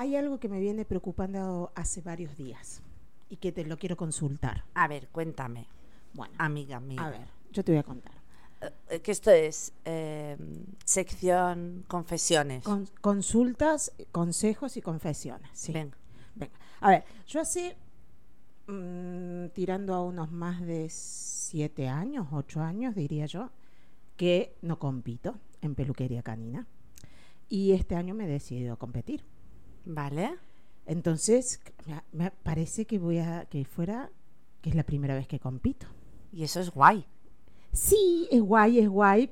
hay algo que me viene preocupando hace varios días y que te lo quiero consultar. A ver, cuéntame, Bueno, amiga mía. a ver, yo te voy a contar. Eh, que esto es eh, sección confesiones. Con- consultas, consejos y confesiones. Sí. Venga. Venga. A ver, yo hace mm, tirando a unos más de siete años, ocho años, diría yo, que no compito en peluquería canina. Y este año me he decidido a competir. ¿Vale? Entonces, me, parece que voy a que fuera que es la primera vez que compito. Y eso es guay. Sí, es guay, es guay.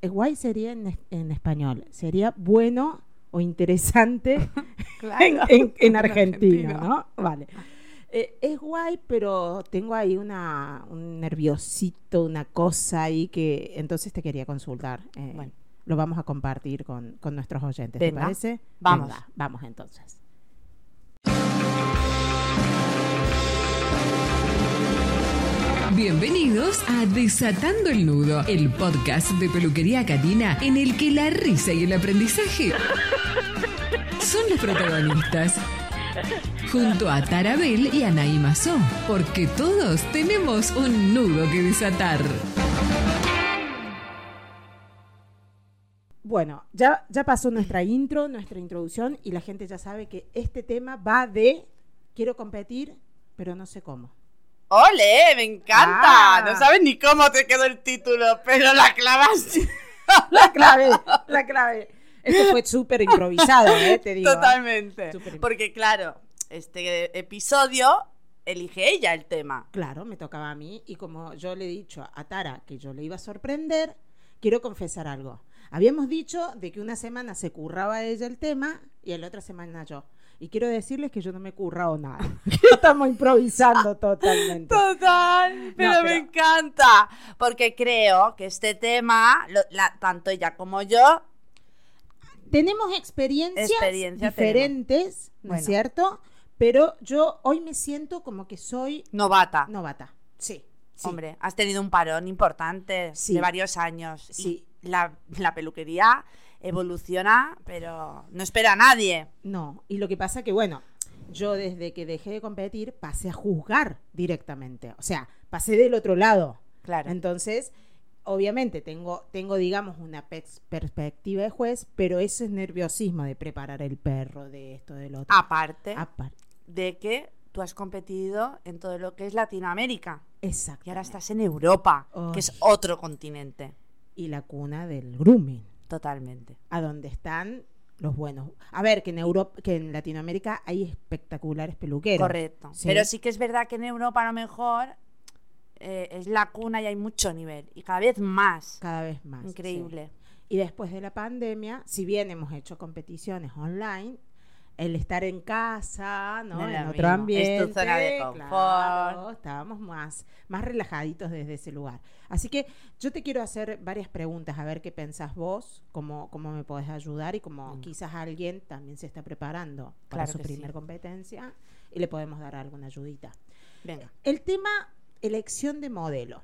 Es guay sería en, en español. Sería bueno o interesante en, en- en argentino, ¿no? Vale. Eh, es guay, pero tengo ahí una, un nerviosito, una cosa ahí que entonces te quería consultar. Eh, Bueno. Lo vamos a compartir con, con nuestros oyentes, Venga, ¿te parece? vamos. Venga, vamos entonces. Bienvenidos a Desatando el Nudo, el podcast de peluquería canina en el que la risa y el aprendizaje son los protagonistas. Junto a Tarabel y Anaí Mazó, porque todos tenemos un nudo que desatar. Bueno, ya, ya pasó nuestra intro, nuestra introducción, y la gente ya sabe que este tema va de quiero competir, pero no sé cómo. ¡Ole! ¡Me encanta! Ah. No sabes ni cómo te quedó el título, pero la clavaste. La clave, la clave. Esto fue súper improvisado, ¿eh? Te digo. ¿eh? Totalmente. Porque claro, este episodio elige ella el tema. Claro, me tocaba a mí, y como yo le he dicho a Tara que yo le iba a sorprender, quiero confesar algo. Habíamos dicho de que una semana se curraba ella el tema y la otra semana yo. Y quiero decirles que yo no me he currado nada. Estamos improvisando totalmente. Total, pero, me pero- encanta. Porque creo que este tema, lo- la- tanto ella como yo, Tenemos experiencias Experiencia diferentes, ¿no Bueno. es cierto? Pero yo hoy me siento como que soy novata. novata. Sí. sí. Hombre, has tenido un parón importante Sí. de varios años. Sí. Y la, la peluquería evoluciona, pero no espera a nadie. No, y lo que pasa que, bueno, yo desde que dejé de competir pasé a juzgar directamente. O sea, pasé del otro lado. Claro. Entonces, obviamente tengo, tengo digamos, una pers- perspectiva de juez, pero eso es nerviosismo de preparar el perro, de esto, del otro. Aparte Aparte. de que tú has competido en todo lo que es Latinoamérica. Exacto. Y ahora estás en Europa, que es otro continente. Y la cuna del grooming. Totalmente. a donde están los buenos. A ver, que en Europa, que en Latinoamérica hay espectaculares peluqueros. Correcto. Sí. Pero sí que es verdad que en Europa a lo mejor eh, es la cuna y hay mucho nivel. Y cada vez más. Cada vez más. Increíble. sí. Y después de la pandemia, si bien hemos hecho competiciones online, el estar en casa, ¿no? No en otro mismo. ambiente. Es tu zona de confort. claro, estábamos más, más relajaditos desde ese lugar. Así que yo te quiero hacer varias preguntas, a ver qué pensás vos, cómo, cómo me podés ayudar y cómo quizás alguien también se está preparando para Claro su sí. primer competencia y le podemos dar alguna ayudita. Venga. El tema elección de modelo.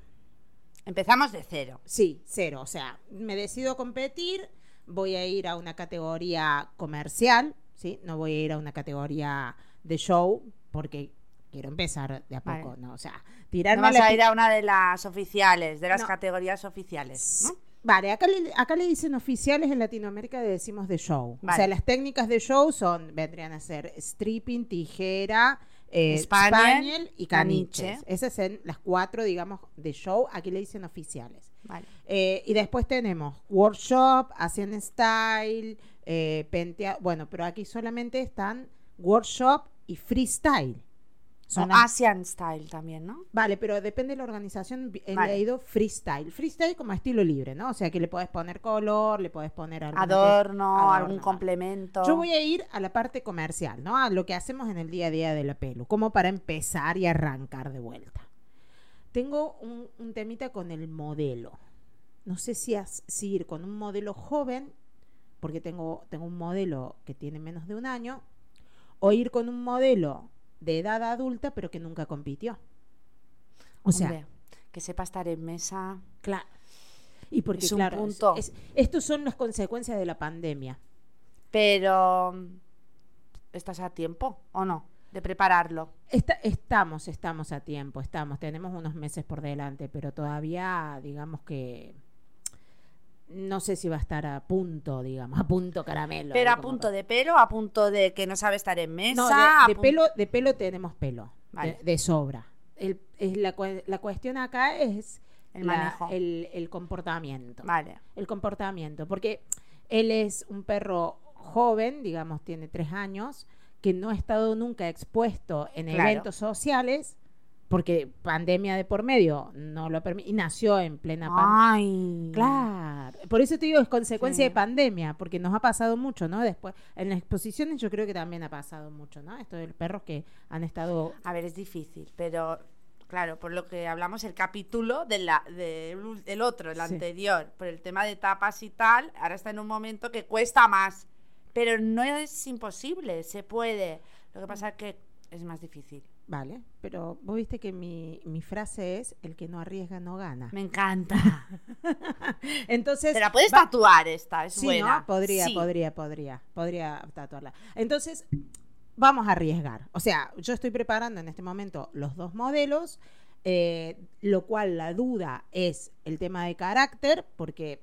Empezamos de cero. Sí, cero. O sea, me decido competir, voy a ir a una categoría comercial, ¿sí? No voy a ir a una categoría de show porque quiero empezar de a Vale. poco, ¿no? O sea, No tirarme vas la a ir a una de las oficiales, de las No. categorías oficiales, ¿no? Vale, acá le, acá le dicen oficiales, en Latinoamérica le decimos de show. O Vale. sea, las técnicas de show son, vendrían a ser stripping, tijera, eh, Spaniel, spaniel y caniche. caniche. Esas son las cuatro, digamos, de show. Aquí le dicen oficiales. Vale. Eh, y después tenemos workshop, Asian Style, eh, pentea- bueno, pero aquí solamente están workshop y freestyle. Son las- Asian Style también, ¿no? Vale, pero depende de la organización. He Vale. leído freestyle. Freestyle como estilo libre, ¿no? O sea que le podés poner color, le podés poner que- Adorno, adorno, algún complemento. Yo voy a ir a la parte comercial, ¿no? A lo que hacemos en el día a día de la pelu, como para empezar y arrancar de vuelta. Tengo un, un temita con el modelo. No sé si, as- si ir con un modelo joven, porque tengo, tengo un modelo que tiene menos de un año, o ir con un modelo de edad adulta, pero que nunca compitió. O sea, Hombre, que sepa estar en mesa. Claro. Y porque, Es un claro, es- punto. es- estos son las consecuencias de la pandemia. Pero estás a tiempo o no de prepararlo. Está- estamos, estamos a tiempo, estamos, tenemos unos meses por delante, pero todavía, digamos que no sé si va a estar a punto, digamos, a punto caramelo. Pero a punto de pelo, a punto de que no sabe estar en mesa. No, a de, pelo, de pelo tenemos pelo, Vale. de, de sobra. El, es la, la cuestión acá es El la- manejo. el, el comportamiento. Vale. el comportamiento, porque él es un perro joven, digamos, tiene tres años, que no ha estado nunca expuesto en Claro. eventos sociales, porque pandemia de por medio no lo permite, y nació en plena pandemia. Ay. Claro, por eso te digo, es consecuencia Sí. de pandemia, porque nos ha pasado mucho, ¿no? Después, en las exposiciones yo creo que también ha pasado mucho, ¿no? Esto de los perros que han estado... A ver, es difícil, pero claro, por lo que hablamos el capítulo de la, del del otro, el Sí. anterior, por el tema de tapas y tal, ahora está en un momento que cuesta más. Pero no es imposible, se puede. Lo que pasa es que es más difícil. Vale, pero vos viste que mi, mi frase es, el que no arriesga no gana. Me encanta. Entonces... Te la puedes va- tatuar esta, es Sí, buena. ¿no? Podría, Sí. podría, podría, podría tatuarla. Entonces, vamos a arriesgar. O sea, yo estoy preparando en este momento los dos modelos, eh, lo cual la duda es el tema de carácter, porque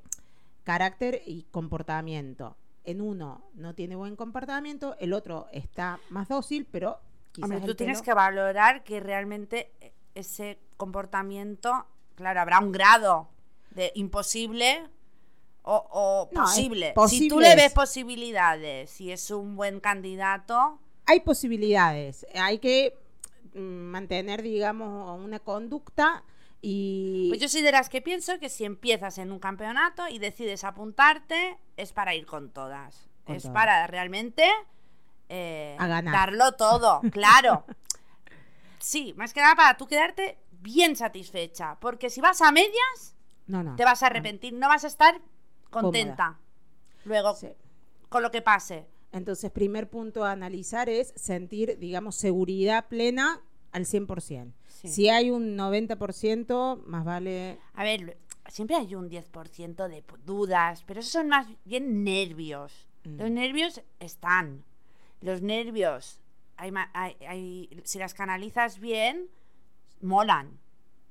carácter y comportamiento. En uno no tiene buen comportamiento, el otro está más dócil, pero quizás Hombre, tú tienes que valorar que realmente eh, ese comportamiento, claro, habrá un grado de imposible o, o No, posible. Si tú le es- ves posibilidades, si es un buen candidato, hay posibilidades. Hay que mm, mantener, digamos, una conducta y... pues yo soy de las que pienso que si empiezas en un campeonato y decides apuntarte, es para ir con todas. Con es todas. para realmente eh, A ganar. darlo todo, claro. Sí, más que nada para tú quedarte bien satisfecha. Porque si vas a medias, no, no. te vas a arrepentir, no vas a estar contenta. Luego, Sí. con lo que pase. Entonces, primer punto a analizar es sentir, digamos, seguridad plena al 100%. Sí. Si hay un 90%, más vale... A ver, siempre hay un 10% de dudas, pero esos son más bien nervios. Mm. Los nervios están. Los nervios, hay, ma- hay- hay- si las canalizas bien, molan.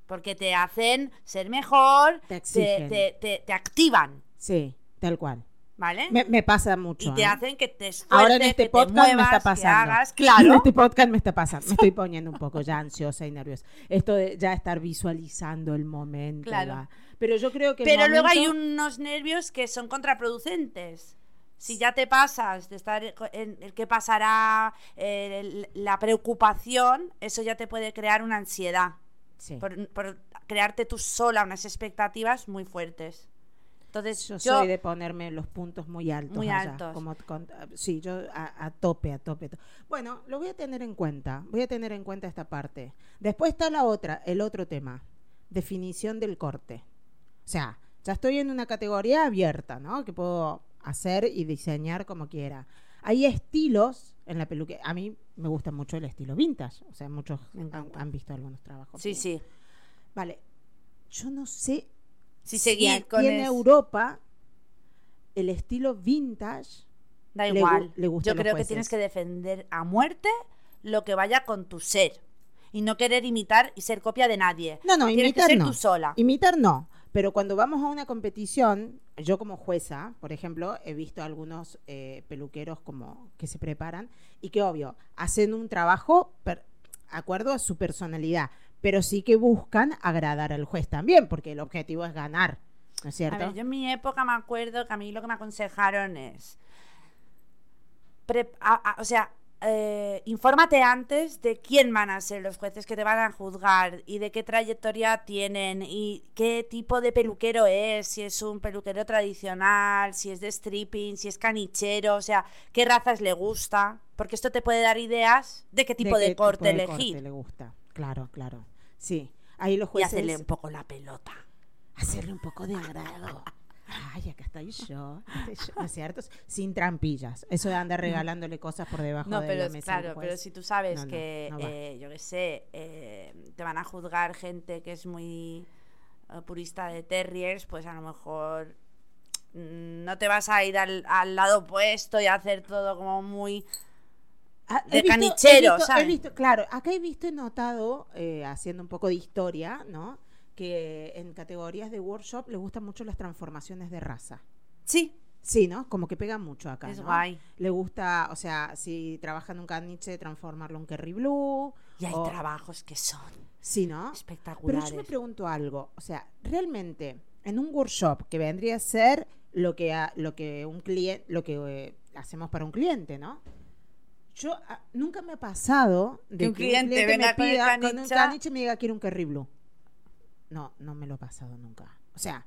Porque te hacen ser mejor, Te te, exigen. te- te- te activan, Sí, tal cual. ¿vale? Me, me pasa mucho. y te ¿eh? hacen que te esfuerces, Ahora en este que podcast te muevas, me está pasando. hagas, En claro. este podcast me está pasando. Me estoy poniendo un poco ya ansiosa y nerviosa. Esto de ya estar visualizando el momento. Claro. va. Pero yo creo que... Pero luego hay unos nervios que son contraproducentes. Si ya te pasas de estar en el que pasará, eh, la preocupación, eso ya te puede crear una ansiedad. Sí. Por, por crearte tú sola unas expectativas muy fuertes. Entonces, Yo, yo, soy de ponerme los puntos muy altos. Muy allá, altos. como con- sí, yo a, a tope, a tope. to- Bueno, lo voy a tener en cuenta. Voy a tener en cuenta esta parte. Después está la otra, el otro tema. Definición del corte. O sea, ya estoy en una categoría abierta, ¿no? Que puedo hacer y diseñar como quiera. Hay estilos en la peluquería. A mí me gusta mucho el estilo vintage. O sea, muchos han, visto algunos trabajos. sí, sí. Vale. Yo no sé Si si con en Europa el estilo vintage Da le gu- igual. le gusta a Yo creo que tienes que defender a muerte lo que vaya con tu ser. Y no querer imitar y ser copia de nadie. no no Tienes que imitar ser no tú sola. imitar no pero cuando vamos a una competición yo como jueza por ejemplo he visto algunos eh, peluqueros como que se preparan y que obvio hacen un trabajo per- acuerdo a su personalidad pero sí que buscan agradar al juez también porque el objetivo es ganar ¿no es A cierto? ver, yo en mi época me acuerdo que a mí lo que me aconsejaron es. pre- a- a- o sea, eh, infórmate antes de quién van a ser los jueces que te van a juzgar y de qué trayectoria tienen y qué tipo de peluquero es, si es un peluquero tradicional, si es de stripping, si es canichero, o sea, qué razas le gusta, porque esto te puede dar ideas de qué tipo de, qué corte tipo de elegir corte le gusta claro claro sí ahí los y hacerle un poco la pelota. hacerle un poco de agrado. Ay, acá estoy yo, acá estoy yo, ¿no es cierto? Sin trampillas. Eso de andar regalándole cosas por debajo No, de pero la es- mesa. claro, juez. pero si tú sabes No, que, no eh, yo qué sé, eh, te van a juzgar gente que es muy eh, purista de terriers, pues a lo mejor mm, no te vas a ir al, al lado opuesto y a hacer todo como muy Ah, de he visto- canichero, he visto- ¿sabes? he visto- claro, acá he visto y notado, eh, haciendo un poco de historia, ¿no? Que en categorías de workshop le gustan mucho las transformaciones de raza. Sí, Sí, ¿no? Como que pega mucho acá. es ¿no? guay. Le gusta, o sea, si trabaja en un caniche, transformarlo en Kerry Blue. Y hay o- trabajos que son Sí, ¿no? Pero espectaculares. yo me pregunto algo, o sea, realmente en un workshop que vendría a ser lo que a- lo que un cliente, lo que eh, hacemos para un cliente, ¿no? Yo ah, nunca me ha pasado de Que un cliente venga me pida con un caniche y me diga quiero un Kerry Blue. No, no me lo ha pasado nunca. O sea,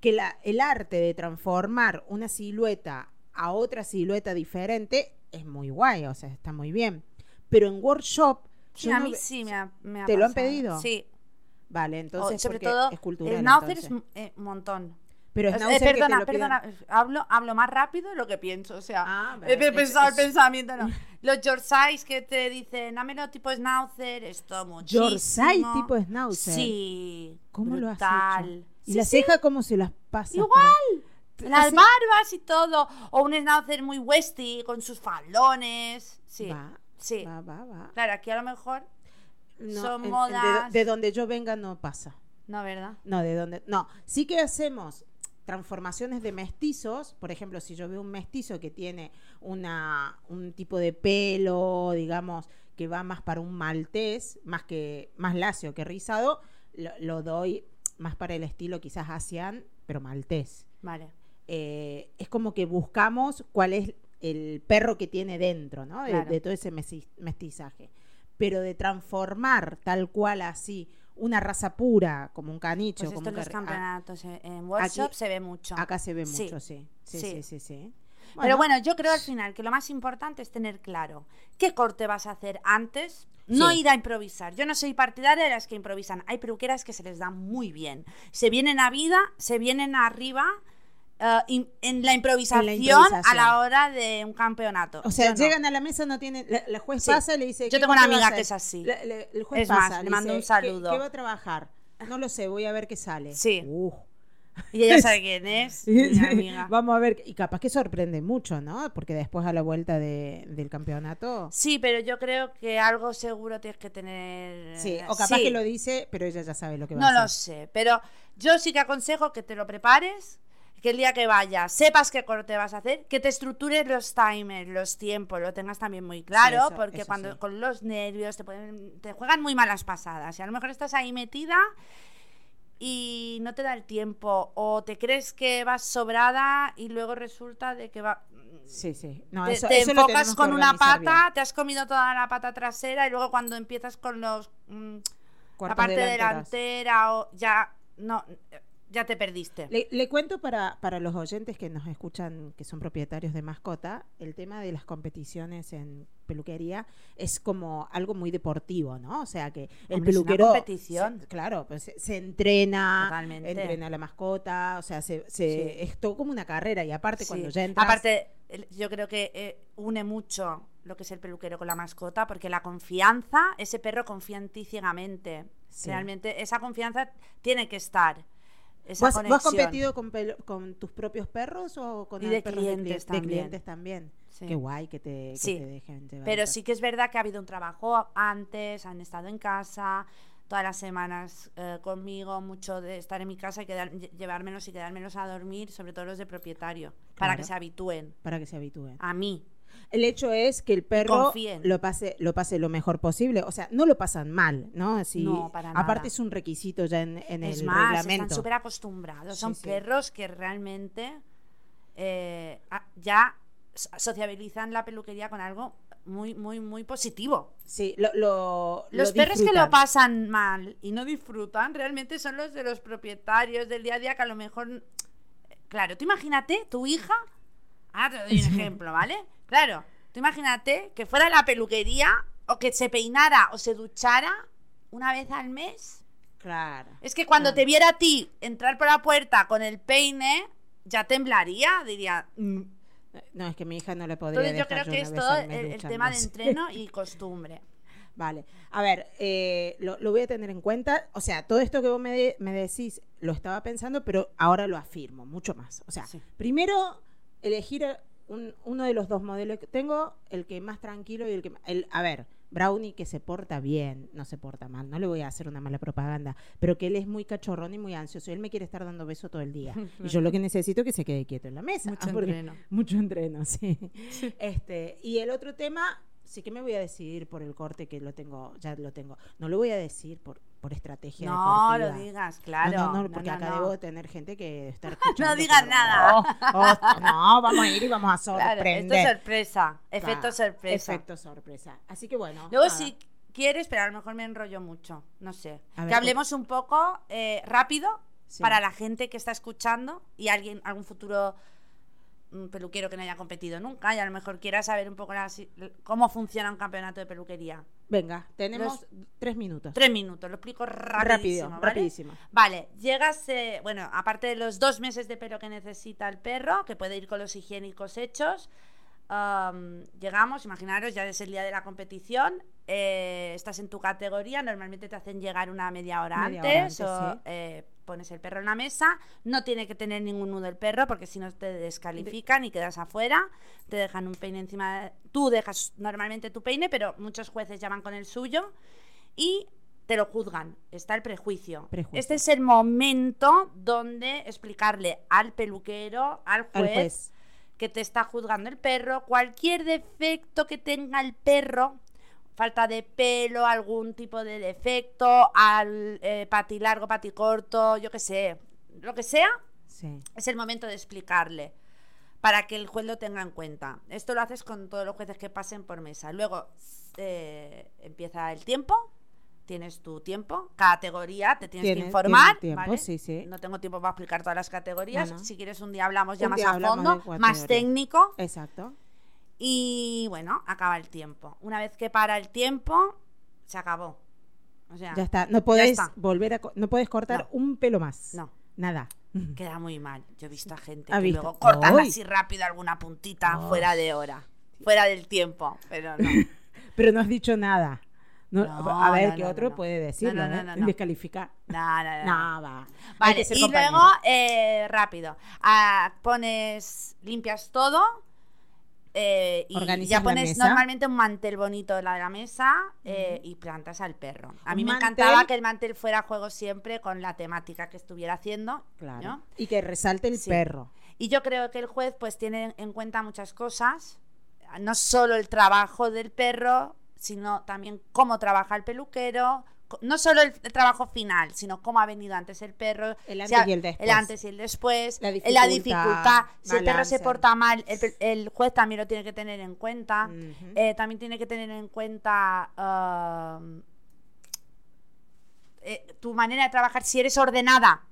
que la, el arte de transformar una silueta a otra silueta diferente es muy guay, o sea, está muy bien. Pero en workshop, Sí, yo a no mí sí me ha, me ha ¿Te lo han pedido? Sí. Vale, O, entonces sobre porque todo, es cultural. Schnauzer es entonces. un eh, un montón. Pero Eh, Schnauzer que perdona, perdona, hablo, hablo más rápido de lo que pienso, o sea, Ah, he pensado el es- es- pensamiento, no. Los Yorkshires que te dicen, dámelo tipo Schnauzer, esto muchísimo. Yorkshire tipo Schnauzer. Sí. ¿Cómo lo has hecho? ¿Y Sí, la sí, ceja cómo se las pasa? Igual. Las barbas y todo. O un Schnauzer muy westy con sus falones. Sí. Va, sí. va, va, va. Claro, aquí a lo mejor. No, Son en- en- modas. De, de donde yo venga no pasa. No, ¿verdad? No, de donde. No, sí que hacemos transformaciones de mestizos. Por ejemplo, si yo veo un mestizo que tiene una, un tipo de pelo, digamos, que va más para un maltés, más que más lacio que rizado, lo, lo doy más para el estilo quizás asian, pero maltés. Vale. eh, es como que buscamos cuál es el perro que tiene dentro, ¿no? De, Claro. de todo ese mestizaje. Pero de transformar tal cual así una raza pura, como un canicho, Pues como esto en los a- campeonatos en workshop se ve mucho. Acá se ve mucho, sí. Sí, Sí. sí, sí, sí. Pero bueno, yo creo al final que lo más importante es tener claro qué corte vas a hacer antes. No Sí. ir a improvisar. Yo no soy partidaria de las que improvisan. Hay peluqueras que se les da muy bien. Se vienen a vida, se vienen arriba eh, im- en, la improvisación a improvisación. la hora de un campeonato. O sea, Yo no. llegan a la mesa, no tienen. La, la juez Sí. pasa y le dice. Yo ¿qué tengo una a amiga que es así. La- la- el juez Es más, pasa, le mando un dice, ¿qué- saludo. ¿Qué, va a trabajar? No lo sé, voy a ver qué sale. Sí. Uh. Y ella sabe quién es, mi amiga. Vamos a ver, y capaz que sorprende mucho, ¿no? Porque después a la vuelta de- del campeonato. Sí, pero yo creo que algo seguro tienes que tener. Sí, o capaz Sí. que lo dice, pero ella ya sabe lo que va No a lo hacer. sé, pero yo sí que aconsejo que te lo prepares, que el día que vayas sepas qué corte vas a hacer, que te estructures los timers, los tiempos, lo tengas también muy claro, eso- porque eso cuando sí. con los nervios te, pueden, te juegan muy malas pasadas y a lo mejor estás ahí metida y no te da el tiempo o te crees que vas sobrada y luego resulta de que va Sí, sí. No, te, eso, te eso enfocas con una pata, bien. te has comido toda la pata trasera y luego cuando empiezas con los mm, la parte delanteras. delantera o ya no ya te perdiste. Le, le cuento para, para los oyentes que nos escuchan, que son propietarios de mascota, el tema de las competiciones en peluquería es como algo muy deportivo, ¿no? O sea que el Hombre, es una peluquero... competición. se- claro, pues se, se entrena, Totalmente. entrena a la mascota, o sea, se, se- Sí. es todo como una carrera y aparte Sí. cuando ya entras... Aparte yo creo que eh, une mucho lo que es el peluquero con la mascota porque la confianza, ese perro confía en ti ciegamente. Sí. Realmente esa confianza tiene que estar. Esa ¿Vos, vos has competido con, tus propios perros o con Y de perros clientes de, cli- de también. clientes también? Sí. Qué guay que te, que Sí, te dejen llevar Pero sí que es verdad que ha habido un trabajo antes, han estado en casa, todas las semanas eh, conmigo, mucho de estar en mi casa y quedar, lle- llevármelos y quedármelos a dormir, sobre todo los de propietario, para que se habitúen para que se habitúen. a mí. El hecho es que el perro confíen. lo pase, lo pase lo mejor posible. O sea, no lo pasan mal, ¿no? Si- No, para Aparte nada. es un requisito ya en, en es el más, reglamento. están súper acostumbrados. Sí, Son sí. perros que realmente eh, ya so- sociabilizan la peluquería con algo muy, muy, muy positivo. Sí, lo, lo- lo Los perros que lo pasan mal y no disfrutan realmente son los de los propietarios del día a día que a lo mejor... Claro, tú imagínate, tu hija... Ahora te doy un ejemplo, ¿vale? Claro, tú imagínate que fuera la peluquería o que se peinara o se duchara una vez al mes. Claro. Es que cuando Claro. te viera a ti entrar por la puerta con el peine, ya temblaría, diría... "Mm". No, es que mi hija no le podría Entonces yo creo que es todo el, el tema de entreno y costumbre. Vale. A ver, eh, lo, lo voy a tener en cuenta. O sea, todo esto que vos me, de- me decís lo estaba pensando, pero ahora lo afirmo mucho más. O sea, Sí. primero elegir un- uno de los dos modelos que tengo, el que más tranquilo y el que el, a ver, Brownie que se porta bien, no se porta mal, no le voy a hacer una mala propaganda, pero que él es muy cachorrón y muy ansioso, y él me quiere estar dando besos todo el día. y yo lo que necesito es que se quede quieto en la mesa. Mucho entreno. Mucho entreno, sí. este, y el otro tema, sí que me voy a decidir por el corte que lo tengo, ya lo tengo. No lo voy a decir por, por estrategia No deportiva. lo digas, claro. No, no, porque no, acá no. debo tener gente que está escuchando. No digas nada. Oh, oh, no, vamos a ir y vamos a Claro, esto sorprender. es sorpresa. Efecto Claro, sorpresa. Efecto sorpresa. Así que bueno. Luego, nada. si quieres, pero a lo mejor me enrollo mucho. No sé. Ver, que hablemos un poco eh, rápido Sí. para la gente que está escuchando y alguien, algún futuro mm, peluquero que no haya competido nunca y a lo mejor quiera saber un poco la cómo funciona un campeonato de peluquería. Venga, tenemos tres minutos. Tres minutos, lo explico rapidísimo. Rápido, ¿vale? rapidísimo. Vale, llegas, eh, bueno, aparte de los dos meses de pelo que necesita el perro, que puede ir con los higiénicos hechos, am, llegamos, imaginaros, ya es el día de la competición, eh, estás en tu categoría, normalmente te hacen llegar una media hora Media hora antes, antes, o sí. eh, pones el perro en la mesa, no tiene que tener ningún nudo el perro, porque si no te descalifican y quedas afuera, te dejan un peine encima, de- tú dejas normalmente tu peine, pero muchos jueces ya van con el suyo, y te lo juzgan. Está el prejuicio. Prejuicio. Este es el momento donde explicarle al peluquero, al juez. que te está juzgando el perro, cualquier defecto que tenga el perro, falta de pelo, algún tipo de defecto, al eh, pati largo, pati corto, yo qué sé, lo que sea, Sí. es el momento de explicarle para que el juez lo tenga en cuenta. Esto lo haces con todos los jueces que pasen por mesa. Luego eh, empieza el tiempo, tienes tu tiempo, categoría, te tienes Tiene- que informar. tiempo, ¿vale? sí, sí. No tengo tiempo para explicar todas las categorías. Si quieres un día hablamos ya Un más a fondo, más técnico. Exacto. Y bueno, acaba el tiempo. Una vez que para el tiempo, se acabó. O sea, Ya está. No podés está. volver a. No podés cortar No. un pelo más. No. Nada. Queda muy mal. Yo he visto a gente ¿Ha que visto? luego cortan ¡Ay! así rápido alguna puntita fuera de hora, fuera del tiempo, pero no. Pero no has dicho nada. No, No, a ver, no, ¿qué otro puede decirlo? No, no, no, no. Descalificar. No, no, no. Va. Vale, y compañero. luego, eh, rápido, ah, pones, limpias todo. Eh, y ya pones normalmente un mantel bonito en la de la mesa eh, y plantas al perro. A Un mí me mantel- encantaba que el mantel fuera a juego siempre con la temática que estuviera haciendo. Claro. ¿no? Y que resalte el Sí. perro. Y yo creo que el juez pues tiene en cuenta muchas cosas, no solo el trabajo del perro, sino también cómo trabaja el peluquero, no solo el, el trabajo final, sino cómo ha venido antes el perro, El o sea, antes y el después. el antes y el después, La dificultad, dificultad, si el perro se porta mal, el, juez también lo tiene que tener en cuenta. Eh, también tiene que tener en cuenta um, eh, tu manera de trabajar, si eres ordenada.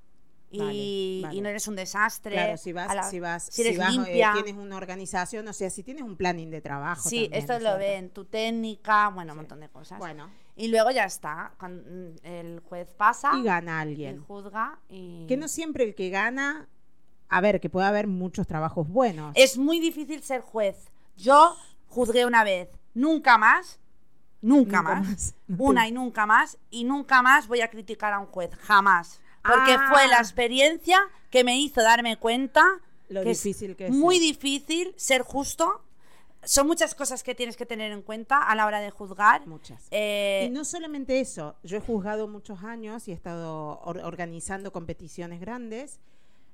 Y, Vale, y vale. no eres un desastre. Claro, si vas, la- si vas, si eres vas, eh, limpia. tienes una organización, o sea, si tienes un planning de trabajo. Sí, también, esto ¿no es lo cierto? ven, tu técnica, bueno, un montón de cosas. Bueno, Y luego ya está, mm, el juez pasa y gana y alguien. juzga y... Que no siempre el que gana, a ver, que puede haber muchos trabajos buenos. Es muy difícil ser juez. Yo juzgué una vez, nunca más, nunca, Nunca más, más. una y nunca más, y nunca más voy a criticar a un juez, jamás. Porque Ah. fue la experiencia que me hizo darme cuenta Lo que difícil que es muy difícil ser justo. Son muchas cosas que tienes que tener en cuenta a la hora de juzgar. Muchas. Eh, Y no solamente eso, yo he juzgado muchos años y he estado or- organizando competiciones grandes.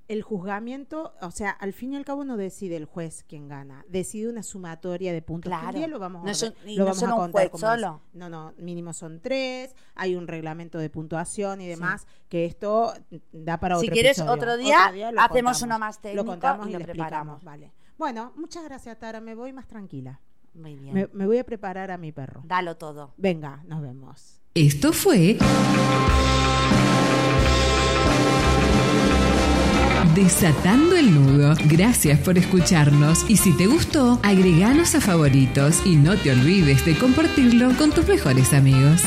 El juzgamiento, o sea, al fin y al cabo no decide el juez quién gana, decide una sumatoria de puntos. que un Claro. día lo vamos a, No son- lo no vamos a solo un contar juez cómo es. solo. No, no, mínimo son tres, hay un reglamento de puntuación y demás, que esto da para Si otro quieres episodio. otro día, lo hacemos contamos. uno más técnico Lo contamos y y, lo lo preparamos. preparamos. Vale. Bueno, muchas gracias, Tara. Me voy más tranquila. Muy bien. Me, me voy a preparar a mi perro. Dalo todo. Venga, nos vemos. Esto fue Desatando el nudo. Gracias por escucharnos y si te gustó, agreganos a favoritos y no te olvides de compartirlo con tus mejores amigos.